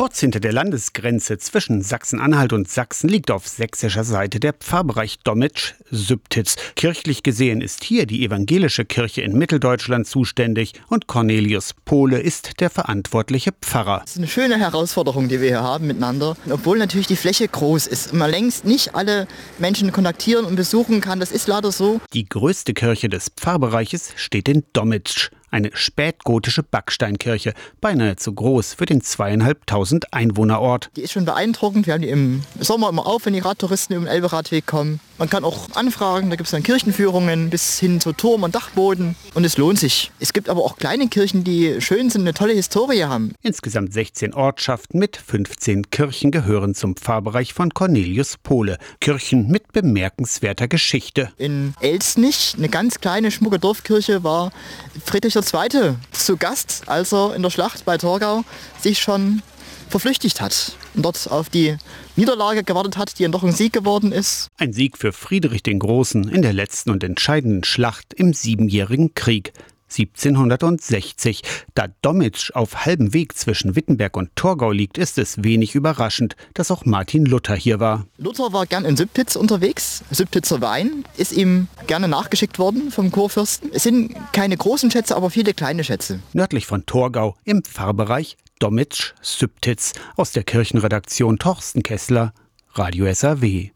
Kurz hinter der Landesgrenze zwischen Sachsen-Anhalt und Sachsen liegt auf sächsischer Seite der Pfarrbereich Dommitsch-Sübtitz. Kirchlich gesehen ist hier die evangelische Kirche in Mitteldeutschland zuständig und Cornelius Pohle ist der verantwortliche Pfarrer. Das ist eine schöne Herausforderung, die wir hier haben miteinander. Obwohl natürlich die Fläche groß ist und man längst nicht alle Menschen kontaktieren und besuchen kann. Das ist leider so. Die größte Kirche des Pfarrbereiches steht in Dommitsch eine spätgotische Backsteinkirche, beinahe zu groß für den zweieinhalbtausend Einwohnerort. Die ist schon beeindruckend. Wir haben die im Sommer immer auf, wenn die Radtouristen über den Elberadweg kommen. Man kann auch anfragen, da gibt es dann Kirchenführungen bis hin zu Turm und Dachboden und es lohnt sich. Es gibt aber auch kleine Kirchen, die schön sind, eine tolle Historie haben. Insgesamt 16 Ortschaften mit 15 Kirchen gehören zum Pfarrbereich von Cornelius Pohle. Kirchen mit bemerkenswerter Geschichte. In Elsnich, eine ganz kleine schmucke Dorfkirche, war Friedrich II. zu Gast, als er in der Schlacht bei Torgau sich schon verflüchtigt hat und dort auf die Niederlage gewartet hat, die dann doch ein Sieg geworden ist. Ein Sieg für Friedrich den Großen in der letzten und entscheidenden Schlacht im Siebenjährigen Krieg. 1760. Da Dommitsch auf halbem Weg zwischen Wittenberg und Torgau liegt, ist es wenig überraschend, dass auch Martin Luther hier war. Luther war gern in Sübtitz unterwegs. Sübtitzer Wein ist ihm gerne nachgeschickt worden vom Kurfürsten. Es sind keine großen Schätze, aber viele kleine Schätze. Nördlich von Torgau im Pfarrbereich Dommitsch Sübtitz aus der Kirchenredaktion Torsten Kessler, Radio SAW.